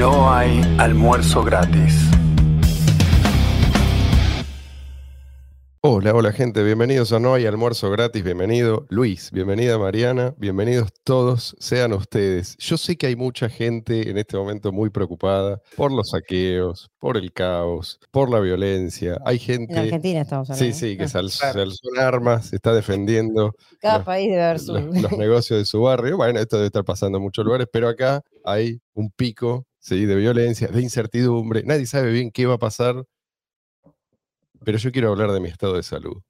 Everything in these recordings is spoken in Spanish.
no hay almuerzo gratis. Hola, hola gente, bienvenidos a No hay almuerzo gratis, bienvenido Luis, bienvenida Mariana, bienvenidos todos, sean ustedes. Yo sé que hay mucha gente en este momento muy preocupada por los saqueos, por el caos, por la violencia. Hay gente... En Argentina estamos hablando. Sí, sí, que Ah. se alzó, se alzó en armas, se está defendiendo Cada los- país debe haber su... los, los negocios de su barrio. Bueno, esto debe estar pasando en muchos lugares, pero acá hay un pico ¿sí? de violencia, de incertidumbre. Nadie sabe bien qué va a pasar, pero yo quiero hablar de mi estado de salud.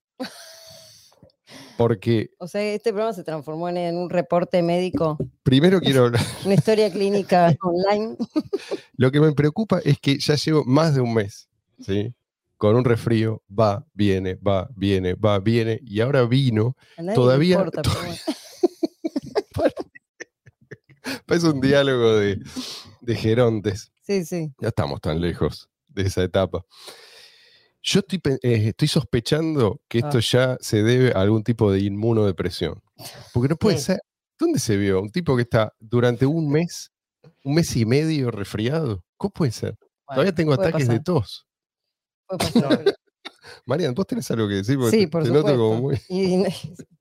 Porque O sea, este programa se transformó en, en un reporte médico, primero quiero hablar, una historia clínica online. lo que me preocupa es que ya llevo más de un mes, ¿sí? Con un resfrío, va, viene, va, viene, va, viene, y ahora vino, A nadie Todavía- le importa, pero bueno. es un diálogo de, de gerontes. Sí, sí. Ya estamos tan lejos de esa etapa. Yo estoy, eh, estoy sospechando que esto Ah. ya se debe a algún tipo de inmunodepresión. Porque no puede Sí. ser. ¿Dónde se vio? Un tipo que está durante un mes, un mes y medio resfriado. ¿Cómo puede ser? Todavía tengo ataques de tos. puede pasar, pero- Marian, ¿vos tenés algo que decir? Porque Sí, por te noto como supuesto. muy- Y-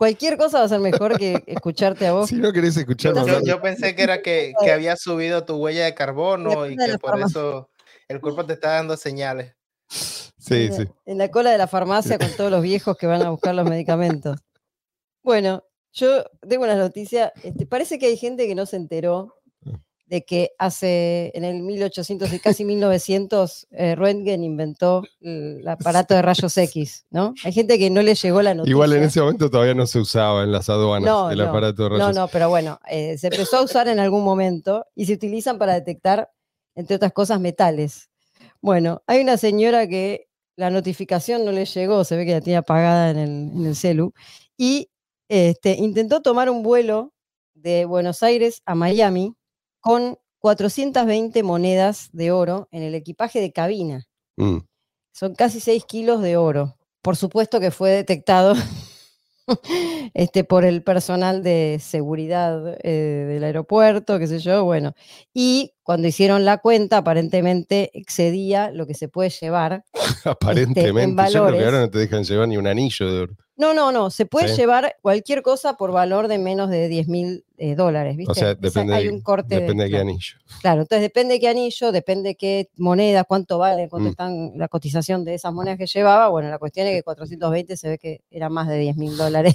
cualquier cosa va a ser mejor que escucharte a vos. Si no querés escucharme Yo- Yo, pensé que era que, que había subido tu huella de carbono y que por farmacia. eso el cuerpo te está dando señales. Sí, en, sí. la, en la cola de la farmacia con todos los viejos que van a buscar los medicamentos. Bueno, yo tengo una noticia. Este, parece que hay gente que no se enteró. De que hace en el 1800 y casi 1900 eh, Röntgen inventó el aparato de rayos X, ¿no? Hay gente que no le llegó la noticia. Igual en ese momento todavía no se usaba en las aduanas No, el no, aparato de No, rayos. no, pero bueno, eh, se empezó a usar en algún momento y se utilizan para detectar, entre otras cosas, metales. Bueno, hay una señora que la notificación no le llegó, se ve que la tenía apagada en el, en el celu, y este, intentó tomar un vuelo de Buenos Aires a Miami con 420 monedas de oro en el equipaje de cabina. Mm. Son casi 6 kilos de oro. Por supuesto que fue detectado este, por el personal de seguridad eh, del aeropuerto, qué sé yo, bueno. Y cuando hicieron la cuenta, aparentemente excedía lo que se puede llevar. Aparentemente, yo creo que valores. ahora no te dejan llevar ni un anillo de oro. No, no, no, se puede Sí. llevar cualquier cosa por valor de menos de 10 mil eh, dólares, ¿viste? O sea, depende, hay de, un corte de- depende de qué claro. anillo. Claro, entonces depende de qué anillo, depende qué moneda, cuánto vale, cuánto Mm. están la cotización de esas monedas que llevaba. Bueno, la cuestión es que 420 se ve que era más de 10 mil dólares.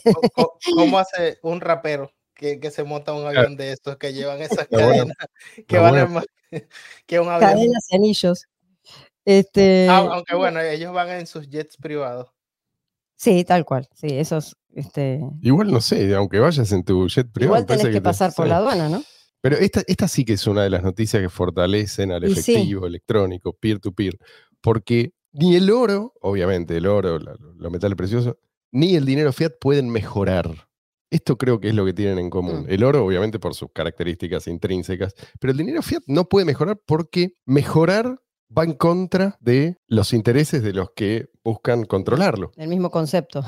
¿Cómo hace un rapero que, que se monta un avión de estos que llevan esas Está bueno. cadenas que Está valen más que un avión? Cadenas y anillos. Este, Ah, aunque bueno, ellos van en sus jets privados. sí, tal cual. Sí, esos. Este, Igual no sé, aunque vayas en tu jet privado. igual tenés que te- pasar por sí. la aduana, ¿no? Pero esta, esta sí que es una de las noticias que fortalecen al Y sí. efectivo electrónico, peer-to-peer. Porque ni el oro, obviamente el oro, los metales preciosos, ni el dinero fiat pueden mejorar. Esto creo que es lo que tienen en común. Mm. El oro, obviamente, por sus características intrínsecas, pero el dinero fiat no puede mejorar porque mejorar va en contra de los intereses de los que buscan controlarlo. El mismo concepto.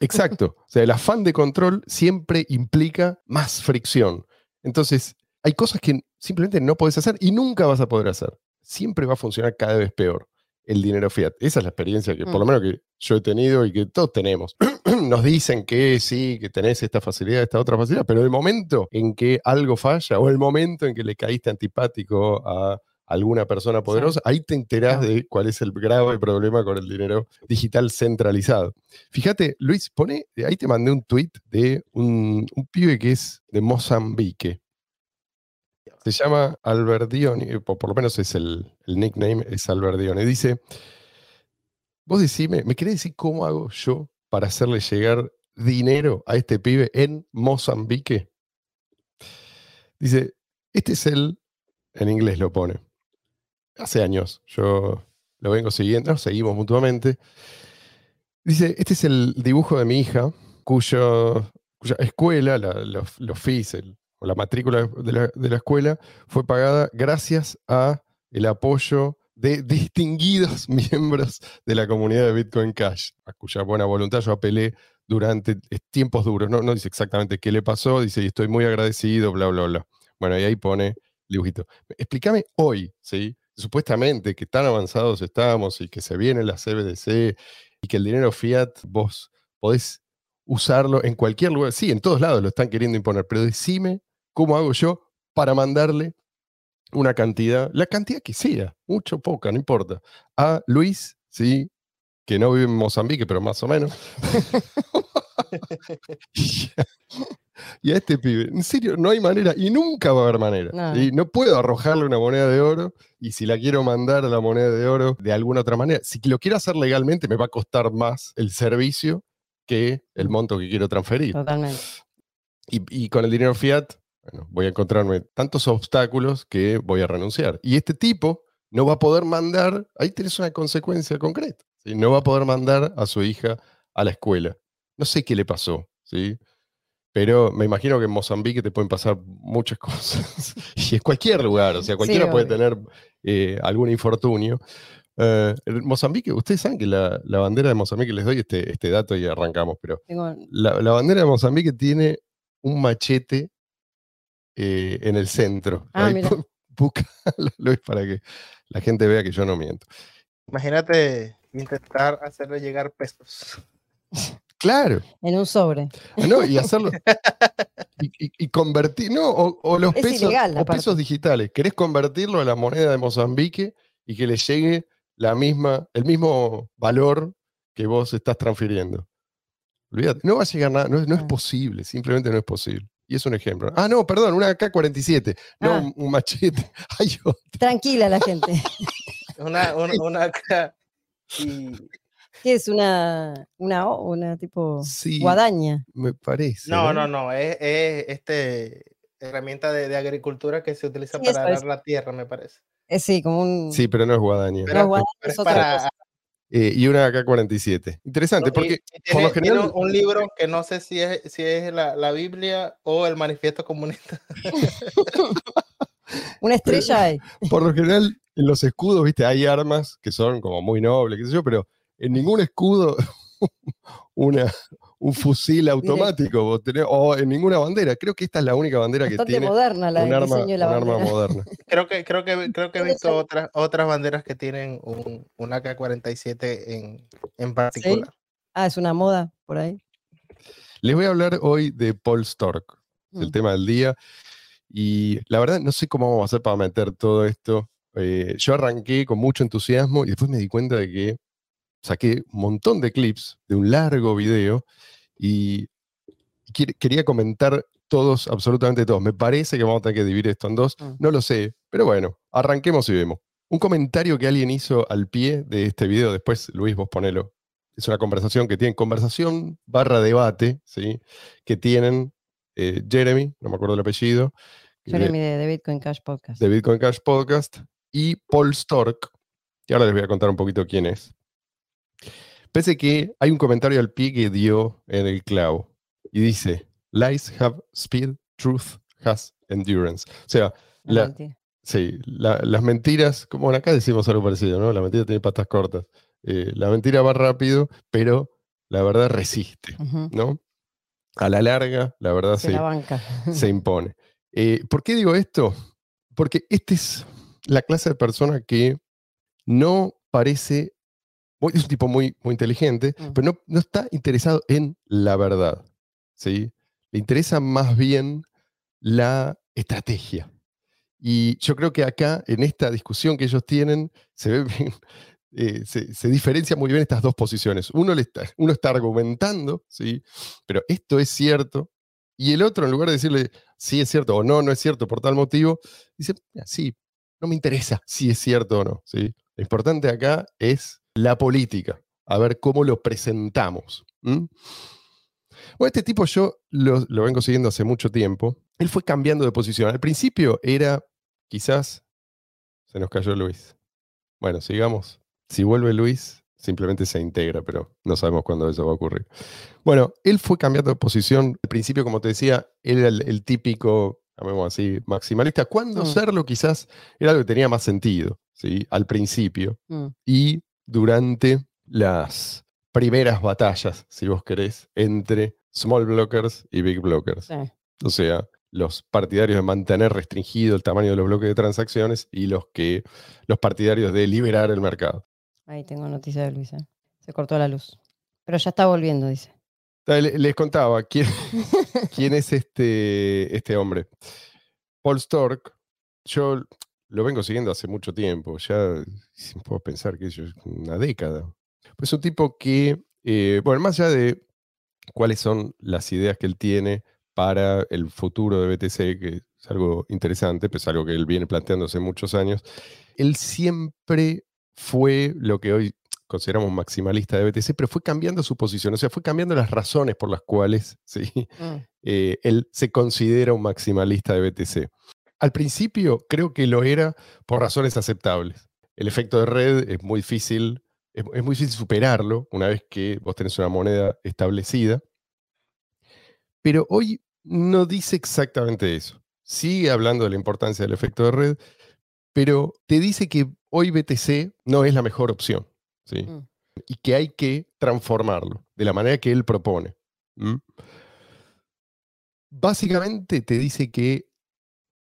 Exacto. O sea, el afán de control siempre implica más fricción. Entonces, hay cosas que simplemente no puedes hacer y nunca vas a poder hacer. Siempre va a funcionar cada vez peor el dinero fiat. Esa es la experiencia que, por lo Mm. menos, que yo he tenido y que todos tenemos. Nos dicen que sí, que tenés esta facilidad, esta otra facilidad, pero el momento en que algo falla o el momento en que le caíste antipático a alguna persona poderosa, ahí te enterás de cuál es el grave problema con el dinero digital centralizado. Fíjate, Luis, pone, ahí te mandé un tweet de un, un pibe que es de Mozambique. Se llama Alberdioni, o por lo menos es el, nickname, es Alberdioni. Dice, vos decime, ¿me querés decir cómo hago yo para hacerle llegar dinero a este pibe en Mozambique? Dice, este es el, en inglés lo pone, hace años, yo lo vengo siguiendo, nos seguimos mutuamente. Dice, este es el dibujo de mi hija, cuya escuela, la- los, los el- o la matrícula de la, de la escuela, fue pagada gracias a el apoyo de distinguidos miembros de la comunidad de Bitcoin Cash, a cuya buena voluntad yo apelé durante tiempos duros. No, no dice exactamente qué le pasó, dice, y estoy muy agradecido, bla, bla, bla. Bueno, y ahí pone dibujito. Explícame hoy, ¿sí? Supuestamente que tan avanzados estamos y que se viene la CBDC y que el dinero fiat vos podés usarlo en cualquier lugar. Sí, en todos lados lo están queriendo imponer, pero decime cómo hago yo para mandarle una cantidad, la cantidad que sea, mucho, poca, no importa, a Luis, ¿sí? que no vive en Mozambique, pero más o menos. y a este pibe, en serio, no hay manera y nunca va a haber manera. No. ¿sí? No puedo arrojarle una moneda de oro y si la quiero mandar a la moneda de oro de alguna otra manera, si lo quiero hacer legalmente me va a costar más el servicio que el monto que quiero transferir. Totalmente. Y, y con el dinero fiat, bueno, voy a encontrarme tantos obstáculos que voy a renunciar. Y este tipo no va a poder mandar, ahí tenés una consecuencia concreta, ¿sí? no va a poder mandar a su hija a la escuela. No sé qué le pasó, ¿sí? Pero me imagino que en Mozambique te pueden pasar muchas cosas. y en cualquier lugar, o sea, cualquiera puede tener eh, algún infortunio. En Mozambique, ustedes saben que la, la bandera de Mozambique, les doy este, este dato y arrancamos, pero la, la bandera de Mozambique tiene un machete eh, en el centro. Ah, Ahí mira. bu- búscalo, Luis, para que la gente vea que yo no miento. Imagínate intentar hacerle llegar pesos. Claro, en un sobre. ah, ¿no? y hacerlo. Y, y- y convertir, no, o, o los Es pesos, ilegal, o pesos digitales. ¿Querés convertirlo a la moneda de Mozambique y que le llegue la misma, el mismo valor que vos estás transfiriendo? Olvídate, no va a llegar nada, no, es- no es Ah. posible, simplemente no es posible. Y es un ejemplo. Ah, no, perdón, una AK-47, no Ah. un, un machete. Ay, yo- Tranquila la gente. Una, una, una. Y ¿Qué es una, una, o- una tipo sí, guadaña? me parece. no, no, no, es, es este herramienta de, de agricultura que se utiliza Sí, para arar la tierra, me parece. Es sí, como un. Sí, pero no es guadaña. Pero- guadaña pero es es otra para- cosa. Eh, y una AK-47. Interesante, porque y por lo general- un libro que no sé si es, si es la, la Biblia o el manifiesto comunista. Una estrella hay. por lo general en los escudos, viste, hay armas que son como muy nobles, qué sé yo, pero en ningún escudo una, un fusil automático vos tenés, o en ninguna bandera. Creo que esta es la única bandera que tiene moderna la un arma, de la un arma bandera. moderna. Creo que, creo que, creo que he visto otras, otras banderas que tienen un, un AK-47 en, en particular. Ah, es una moda por ahí. Les voy a hablar hoy de Paul Stork, el Mm. tema del día. Y la verdad, no sé cómo vamos a hacer para meter todo esto. Eh, yo arranqué con mucho entusiasmo y después me di cuenta de que saqué un montón de clips de un largo video y quería comentar todos, absolutamente todos. Me parece que vamos a tener que dividir esto en dos. Mm. No lo sé, pero bueno, arranquemos y vemos. Un comentario que alguien hizo al pie de este video, después Luis, vos ponelo. Es una conversación que tienen, conversación barra debate, ¿sí? Que tienen eh, Jeremy, no me acuerdo el apellido, Jeremy de, de Bitcoin Cash Podcast. de Bitcoin Cash Podcast, y Paul Stork, que ahora les voy a contar un poquito quién es. Pese que hay un comentario al pie que dio en el clavo y dice: Lies have speed, truth has endurance. O sea, No, la- mentira. sí, la- las mentiras, como acá decimos algo parecido, ¿no? La mentira tiene patas cortas. Eh, la mentira va rápido, pero la verdad resiste. ¿no? A la larga, la verdad Se se, la banca. se impone. Eh, ¿Por qué digo esto? Porque esta es la clase de persona que no parece, muy- es un tipo muy, muy inteligente, pero no, no está interesado en la verdad. ¿sí? Le interesa más bien la estrategia. Y yo creo que acá, en esta discusión que ellos tienen, se ve bien, eh, se, se diferencia muy bien estas dos posiciones. Uno, le está, uno está argumentando, ¿sí? pero esto es cierto, y el otro, en lugar de decirle sí es cierto o no, no es cierto por tal motivo, dice, "Mira, sí, no me interesa si es cierto o no. ¿sí? Lo importante acá es la política, a ver cómo lo presentamos. Bueno, este tipo yo lo, lo vengo siguiendo hace mucho tiempo. Él fue cambiando de posición. Al principio era, quizás, se nos cayó Luis. Bueno, sigamos. Si vuelve Luis, simplemente se integra, pero no sabemos cuándo eso va a ocurrir. Bueno, él fue cambiando de posición. Al principio, como te decía, él era el, el típico, llamemos así, maximalista. Cuando Mm. serlo quizás era algo que tenía más sentido, ¿sí? Al principio Mm. y durante las primeras batallas, si vos querés, entre small blockers y big blockers. Sí. O sea, los partidarios de mantener restringido el tamaño de los bloques de transacciones y los que los partidarios de liberar el mercado. Ahí tengo noticia de Luisa. Se cortó la luz. Pero ya está volviendo, dice. Le- Les contaba quién, quién es este, este hombre. Paul Stork, yo lo vengo siguiendo hace mucho tiempo, ya si puedo pensar que es una década. Pues es un tipo que, eh, bueno, más allá de cuáles son las ideas que él tiene para el futuro de BTC, que es algo interesante, pues algo que él viene planteando hace muchos años, él siempre fue lo que hoy consideramos maximalista de BTC, pero fue cambiando su posición, o sea, fue cambiando las razones por las cuales ¿sí? Mm, eh, él se considera un maximalista de BTC. Al principio creo que lo era por razones aceptables. El efecto de red es muy difícil, es, es muy difícil superarlo una vez que vos tenés una moneda establecida. Pero hoy no dice exactamente eso. Sigue hablando de la importancia del efecto de red, pero te dice que hoy BTC no es la mejor opción. ¿sí? Mm. Y que hay que transformarlo de la manera que él propone. Básicamente te dice que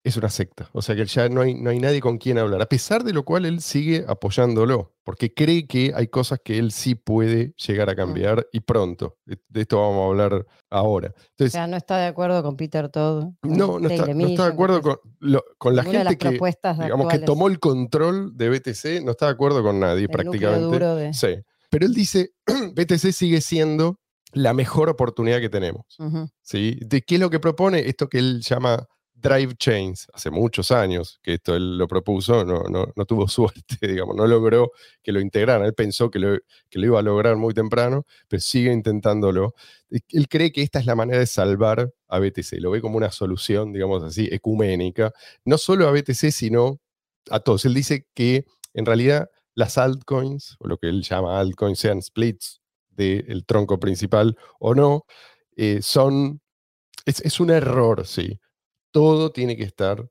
es una secta, o sea que ya no hay, no hay nadie con quien hablar, a pesar de lo cual él sigue apoyándolo, porque cree que hay cosas que él sí puede llegar a cambiar y pronto. De, esto vamos a hablar ahora. O sea, no está de acuerdo con Peter Todd. no, no está, Taylor no está de acuerdo con con, lo- con la gente que, digamos, que tomó el control de BTC, no está de acuerdo con nadie el prácticamente. duro de- Sí. Pero él dice, BTC sigue siendo la mejor oportunidad que tenemos. ¿sí? ¿De qué es lo que propone? Esto que él llama drive chains, hace muchos años que esto él lo propuso, no, no, no tuvo suerte, digamos, no logró que lo integraran, él pensó que lo, que lo iba a lograr muy temprano, pero sigue intentándolo. Él cree que esta es la manera de salvar a BTC, lo ve como una solución, digamos así, ecuménica, no solo a BTC, sino a todos. Él dice que en realidad las altcoins, o lo que él llama altcoins, sean splits del tronco principal o no, eh, son, es, es un error, sí. Todo tiene que estar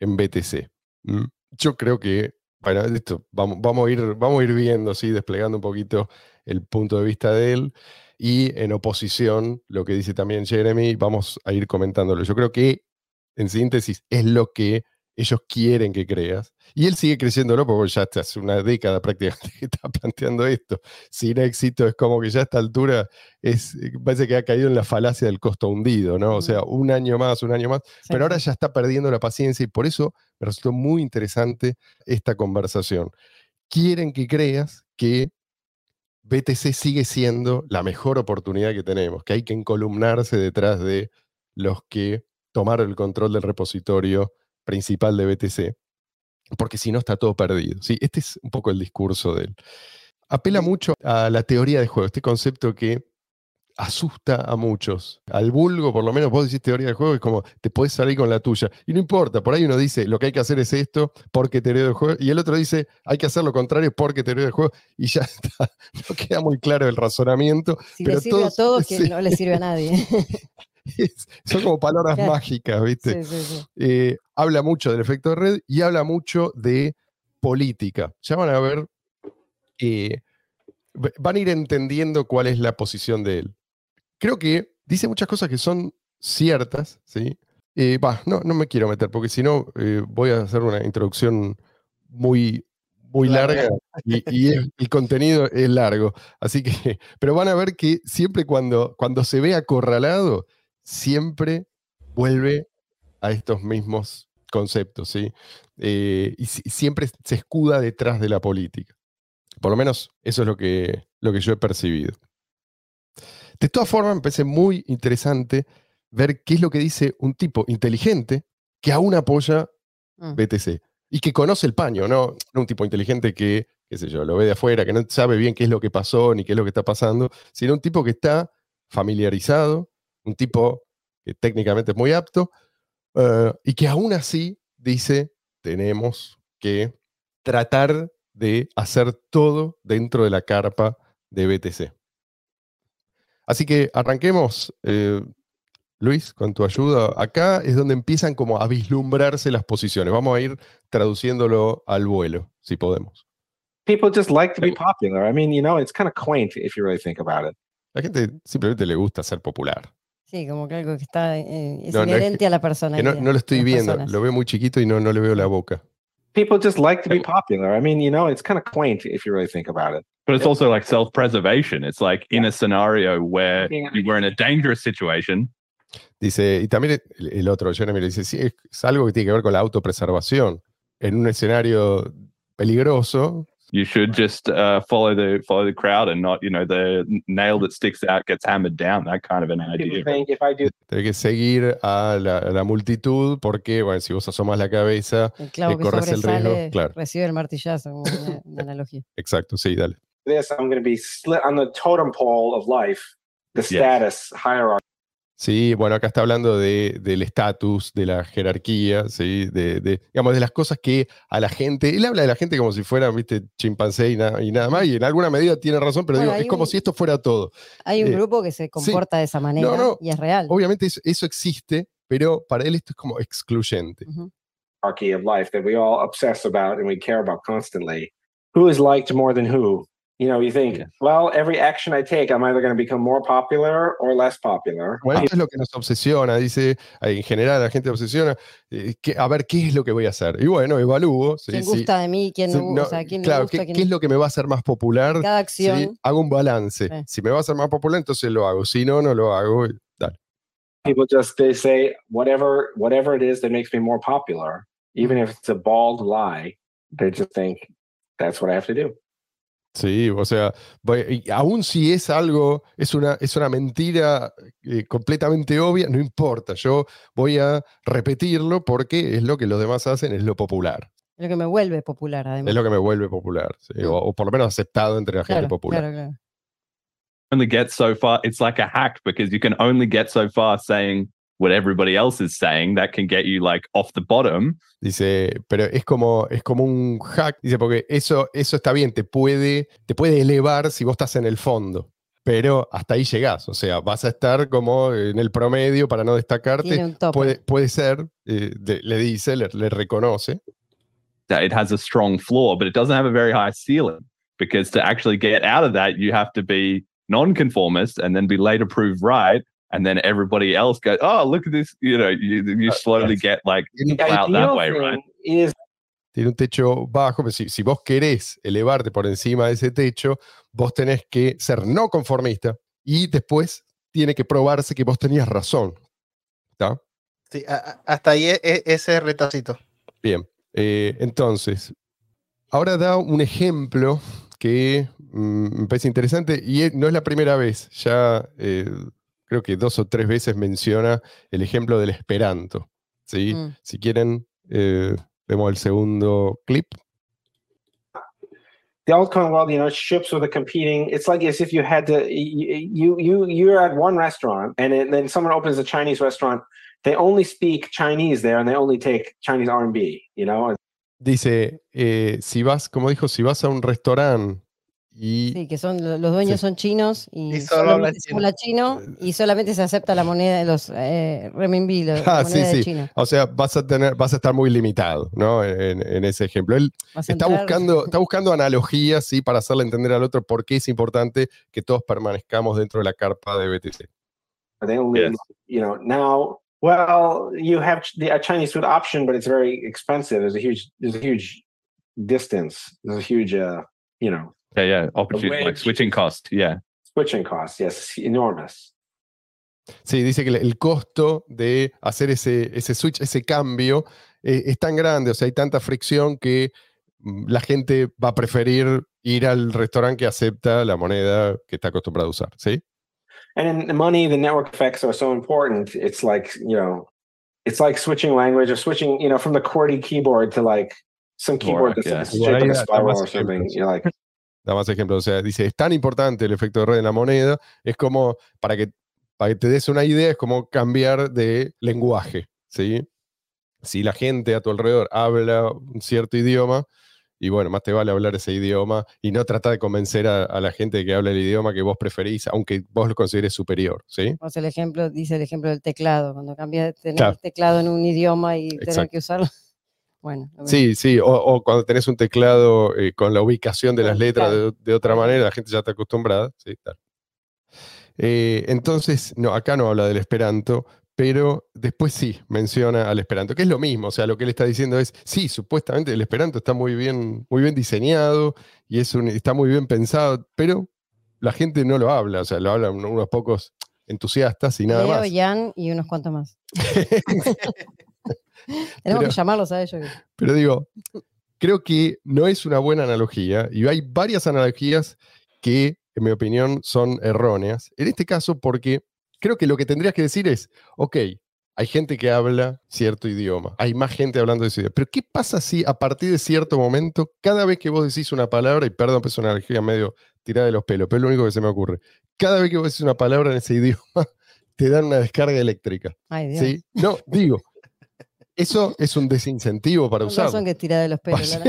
en BTC. ¿m? Yo creo que, bueno, esto vamos, vamos, a ir, vamos a ir viendo, ¿sí? desplegando un poquito el punto de vista de él. Y en oposición, lo que dice también Jeremy, vamos a ir comentándolo. Yo creo que, en síntesis, es lo que ellos quieren que creas. Y él sigue creciéndolo porque ya hace una década prácticamente que está planteando esto. Sin éxito, es como que ya a esta altura es, eh, parece que ha caído en la falacia del costo hundido, ¿no? O sea, un año más, un año más. Sí, Pero ahora ya está perdiendo la paciencia y por eso me resultó muy interesante esta conversación. Quieren que creas que BTC sigue siendo la mejor oportunidad que tenemos, que hay que encolumnarse detrás de los que tomaron el control del repositorio principal de BTC, porque si no está todo perdido. ¿sí? Este es un poco el discurso de él. Apela mucho a la teoría de juego, este concepto que asusta a muchos. Al vulgo, por lo menos, vos decís teoría de juego, es como te puedes salir con la tuya. Y no importa, por ahí uno dice lo que hay que hacer es esto porque teoría del juego, y el otro dice hay que hacer lo contrario porque teoría del juego, y ya está. No queda muy claro el razonamiento. Si pero le sirve todos- a todos, que sí. no le sirve a nadie. Son como palabras Claro. mágicas, ¿viste? sí, sí, sí. eh, habla mucho del efecto de red y habla mucho de política. Ya van a ver, eh, van a ir entendiendo cuál es la posición de él. Creo que dice muchas cosas que son ciertas, ¿sí? Eh, no, no me quiero meter, porque si no voy a hacer una introducción muy, muy Larga. y, y es- el contenido es largo. Así que, pero van a ver que siempre cuando, cuando se ve acorralado, siempre vuelve a estos mismos conceptos, ¿sí? Eh, y si- siempre se escuda detrás de la política. Por lo menos eso es lo que, lo que yo he percibido. De todas formas, me parece muy interesante ver qué es lo que dice un tipo inteligente que aún apoya Mm. BTC y que conoce el paño, ¿no? No un tipo inteligente que, qué sé yo, lo ve de afuera, que no sabe bien qué es lo que pasó ni qué es lo que está pasando, sino un tipo que está familiarizado, un tipo que técnicamente es muy apto eh, y que aún así dice, tenemos que tratar de hacer todo dentro de la carpa de BTC. Así que arranquemos, eh, Luis, con tu ayuda. Acá es donde empiezan como a vislumbrarse las posiciones. Vamos a ir traduciéndolo al vuelo, si podemos. People just like to be popular. I mean, you know, it's kind of quaint if you really think about it. La gente simplemente le gusta ser popular. Sí, como que algo que está eh, es No, no, es inherente a la Que personalidad. no, no lo estoy viendo, personas. lo veo muy chiquito y no, no le veo la boca. People just like to be popular. I mean, you know, it's kind of quaint if you really think about it. But it's also like self preservation. It's like in a scenario where you were in a dangerous situation, Dice, y también el, otro, Jeremy, le dice, sí, es algo que tiene que ver con la autopreservación. En un escenario peligroso, you should just uh, follow the follow the crowd and not, you know, the nail that sticks out gets hammered down. That kind of an idea. think if I do tenés que seguir a la, a la multitud porque, bueno, si vos asomas la cabeza, El clavo que que corres el riesgo, claro. recibe el martillazo, como una, una analogía. exacto, sí, dale. this, I'm going to be split on the totem pole of life, the status hierarchy. Sí, bueno, acá está hablando de, del estatus, de la jerarquía, ¿sí? de, de, digamos, de las cosas que a la gente, él habla de la gente como si fueran, viste, chimpancé y, na- y nada más, y en alguna medida tiene razón, pero Bueno, digo, es como si esto fuera todo. Hay un Eh, grupo que se comporta de esa manera no. y es real. Obviamente eso, eso existe, pero para él esto es como excluyente. Ujú. hierarchy of life that we all obsess about and we care about constantly. Who is liked more than who? You know, you think, Yeah. well, every action I take, I'm either going to become more popular or less popular. Bueno, esto es lo que nos obsesiona, dice, eh, en general la gente obsesiona, eh, que- a ver qué es lo que voy a hacer. Y bueno, evalúo. sí, ¿Quién sí, gusta de mí? ¿Quién sí, no, no, o sea, ¿quién me claro, gusta? ¿qué, quién qué es lo que me va a hacer más popular? Cada Sí, acción. hago un balance. Sí. Si me va a hacer más popular, entonces lo hago. Si no, no lo hago. dale. People just they say whatever whatever it is that makes me more popular, even if it's a bald lie, they just think that's what I have to do. Sí, o sea, aún si es algo, es una, es una mentira eh, completamente obvia, no importa, yo voy a repetirlo porque es lo que los demás hacen, es lo popular, Lo que me vuelve popular, además. es lo que me vuelve popular, sí, o, o por lo menos aceptado entre la gente claro, popular. claro, claro. Only get so far. It's like a hack because you can only get so far saying what everybody else is saying. That can get you like off the bottom. Dice, pero es como, es como un hack, dice, porque eso, eso está bien, te puede, te puede elevar si vos estás en el fondo. Pero hasta ahí llegás, o sea, vas a estar como en el promedio para no destacarte. Tiene un tope. Puede, puede ser, eh, de- le dice, le, le reconoce. That it has a strong floor, but it doesn't have a very high ceiling because to actually get out of that, you have to be non-conformist and then be later proved right. And then everybody else goes, oh, look at this. You know, you, you slowly get like out that way, right? is Tiene un techo bajo, pero si, si vos querés elevarte por encima de ese techo, vos tenés que ser no conformista y después tiene que probarse que vos tenías razón. ¿Está? Sí, a- hasta ahí e- e- ese retacito. Bien. Eh, entonces, ahora da un ejemplo que mm, me parece interesante y no es la primera vez. Ya eh, creo que dos o tres veces menciona el ejemplo del Esperanto. ¿sí? Mm. Si quieren, eh, vemos el segundo clip. the old Commonwealth, you know, ships with a competing. It's like as if you had to you you you're at one restaurant and then- then someone opens a Chinese restaurant. They only speak Chinese there and they only take Chinese R and B. You know, Dice, eh, si vas, como dijo, si vas a un restaurante y Sí, que son lo- los dueños Sí. son chinos y, Y solo hablan solamente se habla chino y solamente se acepta la moneda de los eh, renminbi, la Ah, moneda sí, de sí. China. O sea, vas a tener, vas a estar muy limitado, ¿no? En, en ese ejemplo. Él Vas está entrar- buscando, está buscando analogías, sí, para hacerle entender al otro por qué es importante que todos permanezcamos dentro de la carpa de BTC. they only Yes. you know now. Well, you have the, a Chinese food option, but it's very expensive. There's a huge there's a huge distance. There's a huge uh you know Yeah, yeah. Opportunity like switching cost. Yeah. switching cost. Yes, enormous. Sí, dice que el- costo de hacer ese, ese switch, ese cambio, eh, es tan grande, o sea, hay tanta fricción que mm, la gente va a preferir ir al restaurante que acepta la moneda que está acostumbrado a usar, ¿sí? And in the money, the network effects are so important. It's like, you know, it's like switching language or switching, you know, from the QWERTY keyboard to like some keyboard Dvorak, that's yeah. like a Dvorak, spiral or something. You're like, Da más ejemplos. O sea, dice, es tan importante el efecto de red en la moneda, es como, para que, para que te des una idea, es como cambiar de lenguaje, ¿sí? Si la gente a tu alrededor habla un cierto idioma, y bueno, más te vale hablar ese idioma y no tratar de convencer a, a la gente que habla el idioma que vos preferís, aunque vos lo consideres superior, ¿sí? O sea, el ejemplo, dice el ejemplo del teclado, cuando cambia de tener Claro. el teclado en un idioma y tener que usarlo. Bueno. Sí, sí, o, o cuando tenés un teclado eh, con la ubicación de las letras de, de otra manera, la gente ya está acostumbrada. Sí, tal. Eh, entonces, no, acá no habla del Esperanto, pero después sí menciona al Esperanto, que es lo mismo, o sea, lo que él está diciendo es, sí, supuestamente el Esperanto está muy bien, muy bien diseñado y es un- está muy bien pensado, pero la gente no lo habla, o sea, lo hablan unos pocos entusiastas y nada Leo, más. Jan y unos cuantos más. Tenemos Pero- que llamarlos a ellos. Pero digo, creo que no es una buena analogía y hay varias analogías que, en mi opinión, son erróneas. En este caso, porque creo que lo que tendrías que decir es, ok, hay gente que habla cierto idioma, hay más gente hablando de ese idioma, pero ¿qué pasa si a partir de cierto momento, cada vez que vos decís una palabra, y perdón, pues es una analogía medio tirada de los pelos, pero es lo único que se me ocurre, cada vez que vos decís una palabra en ese idioma, te dan una descarga eléctrica. Ay, Dios. ¿sí? No, digo, eso es un desincentivo para usarlo. razón que es tirada de los pelos.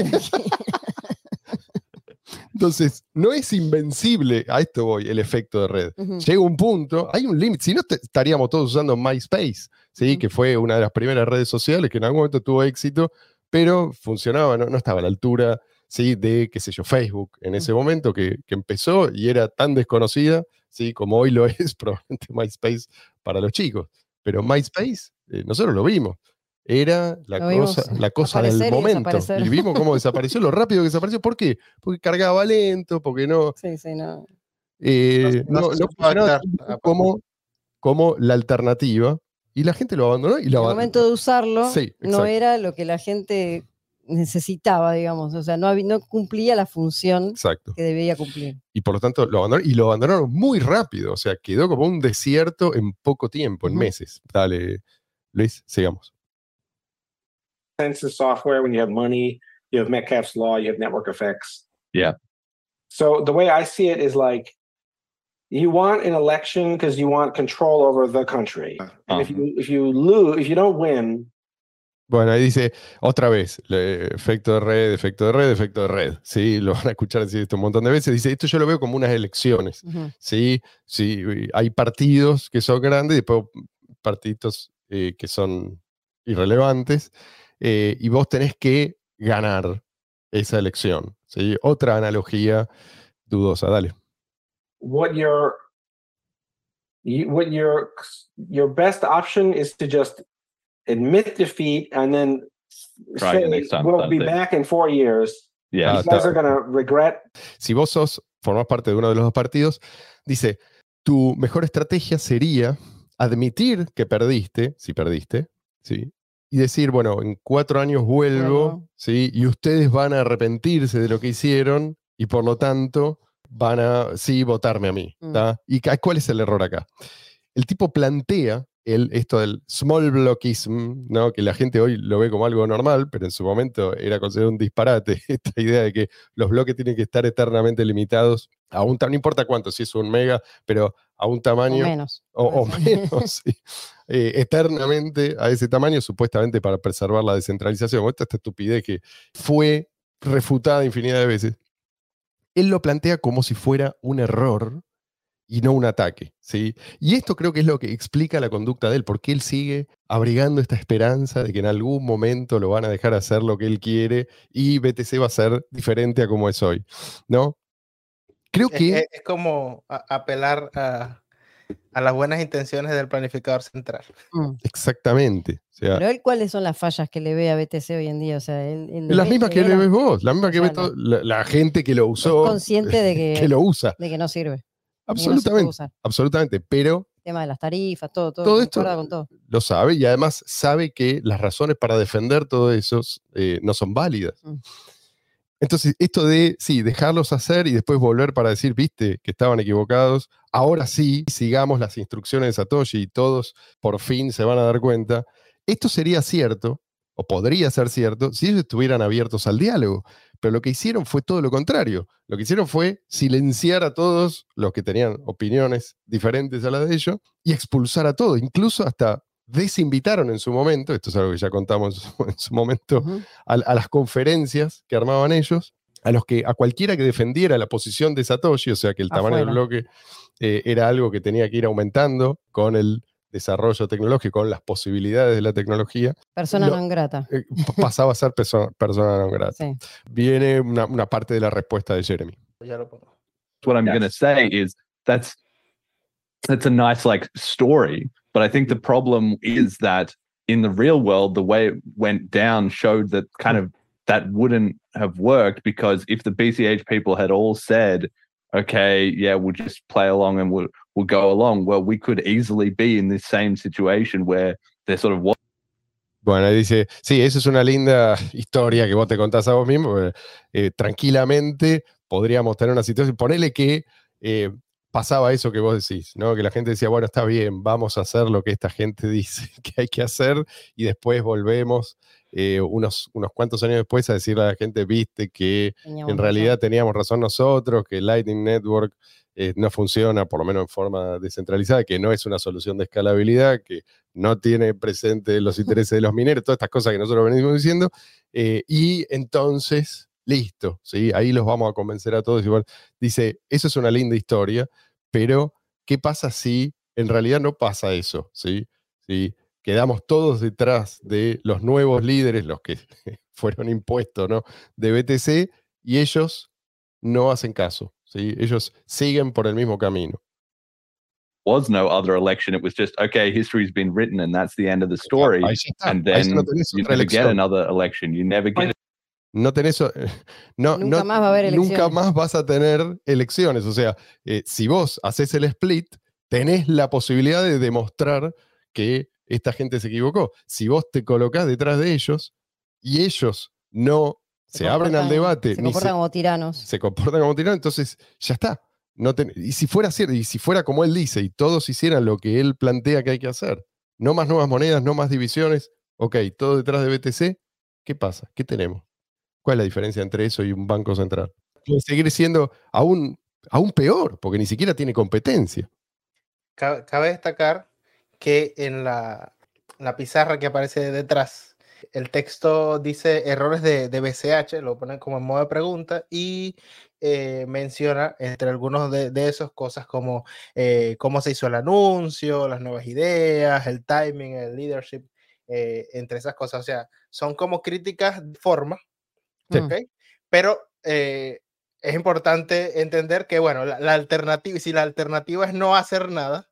Entonces, no es invencible, a esto voy, el efecto de red. Llega un punto, hay un límite, si no te- estaríamos todos usando MySpace, ¿sí? Que fue una de las primeras redes sociales que en algún momento tuvo éxito, pero funcionaba, no, no estaba a la altura ¿sí? de, qué sé yo, Facebook en ese momento que, que empezó y era tan desconocida ¿sí? como hoy lo es probablemente MySpace para los chicos. Pero MySpace, eh, nosotros lo vimos. Era la Lo vimos cosa, la cosa del aparecer momento. Y vimos cómo desapareció, lo rápido que desapareció. ¿Por qué? Porque cargaba lento, porque no, Sí, sí, no. eh, No- no no, adaptar, como, como la alternativa y la gente lo abandonó y El lo aban- momento de usarlo Sí, no era lo que la gente necesitaba, digamos. O sea, no, cumplía la función Exacto. que debía cumplir. Y por lo tanto lo abandonaron y lo abandonaron muy rápido. O sea, quedó como un desierto en poco tiempo, en meses. Dale, Luis, sigamos. Census software, when you have money, you have Metcalfe's law, you have network effects. Yeah. So the way I see it is like you want an election because you want control over the country. And if Uh-huh. you if you lose, if you don't win, Bueno, ahí dice otra vez, efecto de red, efecto de red, efecto de red. Sí, lo van a escuchar decir esto un montón de veces. Dice, esto yo lo veo como unas elecciones. Ujú. ¿sí? Sí, hay partidos que son grandes y después partidos eh, que son irrelevantes eh, y vos tenés que ganar esa elección. ¿sí? Otra analogía dudosa, dale. what your you, what your your best option is to just admit defeat and then Try say time, we'll be back in four years. Yeah. Ah, you guys are gonna regret Si vos sos, formás parte de uno de los dos partidos, dice, tu mejor estrategia sería admitir que perdiste, si perdiste, ¿sí? Y decir, bueno, en cuatro años vuelvo. ¿sí? Y ustedes van a arrepentirse de lo que hicieron y por lo tanto van a, sí, votarme a mí. Mm. ¿Y cuál es el error acá? El tipo plantea el, esto del small blockism, ¿no? que la gente hoy lo ve como algo normal, pero en su momento era considerado un disparate, esta idea de que los bloques tienen que estar eternamente limitados a un tamaño, no importa cuánto, si es un mega, pero a un O tamaño menos. o, o puede ser. menos, sí, eh, eternamente a ese tamaño, supuestamente para preservar la descentralización. Esta, esta estupidez que fue refutada infinidad de veces. Él lo plantea como si fuera un error y no un ataque. ¿sí? Y esto creo que es lo que explica la conducta de él, porque él sigue abrigando esta esperanza de que en algún momento lo van a dejar hacer lo que él quiere y BTC va a ser diferente a como es hoy. ¿no? Creo que... es- es como apelar a, a las buenas intenciones del planificador central. Mm. Exactamente. O sea, Pero él, ¿cuáles son las fallas que le ve a BTC hoy en día? O sea, él, él le Las mismas que le ves vos, las mismas que ve no. la, la gente que lo es usó, consciente de que, que lo usa. de que no sirve. no Absolutamente, absolutamente. Pero El tema de las tarifas, todo, todo. Todo esto- concuerda con todo. lo sabe y además sabe que las razones para defender todo eso eh, no son válidas. Mm. Entonces, esto de, sí, dejarlos hacer y después volver para decir, viste, que estaban equivocados, ahora sí, sigamos las instrucciones de Satoshi y todos por fin se van a dar cuenta. Esto sería cierto, o podría ser cierto, si ellos estuvieran abiertos al diálogo. Pero lo que hicieron fue todo lo contrario. Lo que hicieron fue silenciar a todos los que tenían opiniones diferentes a las de ellos y expulsar a todos. Incluso hasta desinvitaron en su momento, esto es algo que ya contamos en su momento, a, a las conferencias que armaban ellos, a los que a cualquiera que defendiera la posición de Satoshi, o sea que el tamaño del bloque eh, era algo que tenía que ir aumentando con el desarrollo tecnológico, con las posibilidades de la tecnología, Persona no grata. eh, pasaba a ser perso- persona non grata. Sí. Viene una, una parte de la respuesta de Jeremy. Ya lo pongo. what I'm Yes. going to say is that's it's a nice like story. But I think the problem is that in the real world, the way it went down showed that kind of that wouldn't have worked because if the BCH people had all said, okay, yeah, we'll just play along and we'll we'll go along, well, we could easily be in this same situation where there sort of was Bueno, dice, sí, eso es una linda historia que vos te contás a vos mismo. eh, tranquilamente podríamos tener una situación, ponele que eh, pasaba eso que vos decís, ¿no? Que la gente decía, bueno, está bien, vamos a hacer lo que esta gente dice que hay que hacer y después volvemos eh, unos, unos cuantos años después a decirle a la gente, viste que Teníamos en razón. realidad teníamos razón nosotros, que Lightning Network eh, no funciona, por lo menos en forma descentralizada, que no es una solución de escalabilidad, que no tiene presente los intereses de los mineros, todas estas cosas que nosotros venimos diciendo, eh, y entonces, listo, ¿sí? ahí los vamos a convencer a todos. bueno, dice, eso es una linda historia, pero ¿qué pasa si en realidad no pasa eso? ¿sí? Si quedamos todos detrás de los nuevos líderes, los que fueron impuestos ¿no? de BTC, y ellos no hacen caso. ¿sí? Ellos siguen por el mismo camino. was no other election. It was just okay, history's been written and that's the end of the story. And then you never get another election. You never get No tenés, no, Nunca no- más va a haber nunca más vas a tener elecciones. O sea, eh, si vos haces el split, tenés la posibilidad de demostrar que esta gente se equivocó. Si vos te colocás detrás de ellos y ellos no se, abren al debate Se comportan se, como tiranos. se comportan como tiranos, entonces ya está. No ten- y si fuera cierto, y si fuera como él dice, y todos hicieran lo que él plantea que hay que hacer, no más nuevas monedas, no más divisiones, ok, todo detrás de BTC, ¿qué pasa? ¿Qué tenemos? ¿Cuál es la diferencia entre eso y un banco central? Puede seguir siendo aún, aún peor, porque ni siquiera tiene competencia. Ca- Cabe destacar que en la, la pizarra que aparece detrás, el texto dice errores de, BCH, lo ponen como en modo de pregunta y eh, menciona entre algunos de, de esos cosas como eh, cómo se hizo el anuncio, las nuevas ideas, el timing, el leadership, eh, entre esas cosas. O sea, son como críticas de Mm. ¿ok? Pero eh, es importante entender que, bueno, la, la alternativa, si la alternativa es no hacer nada,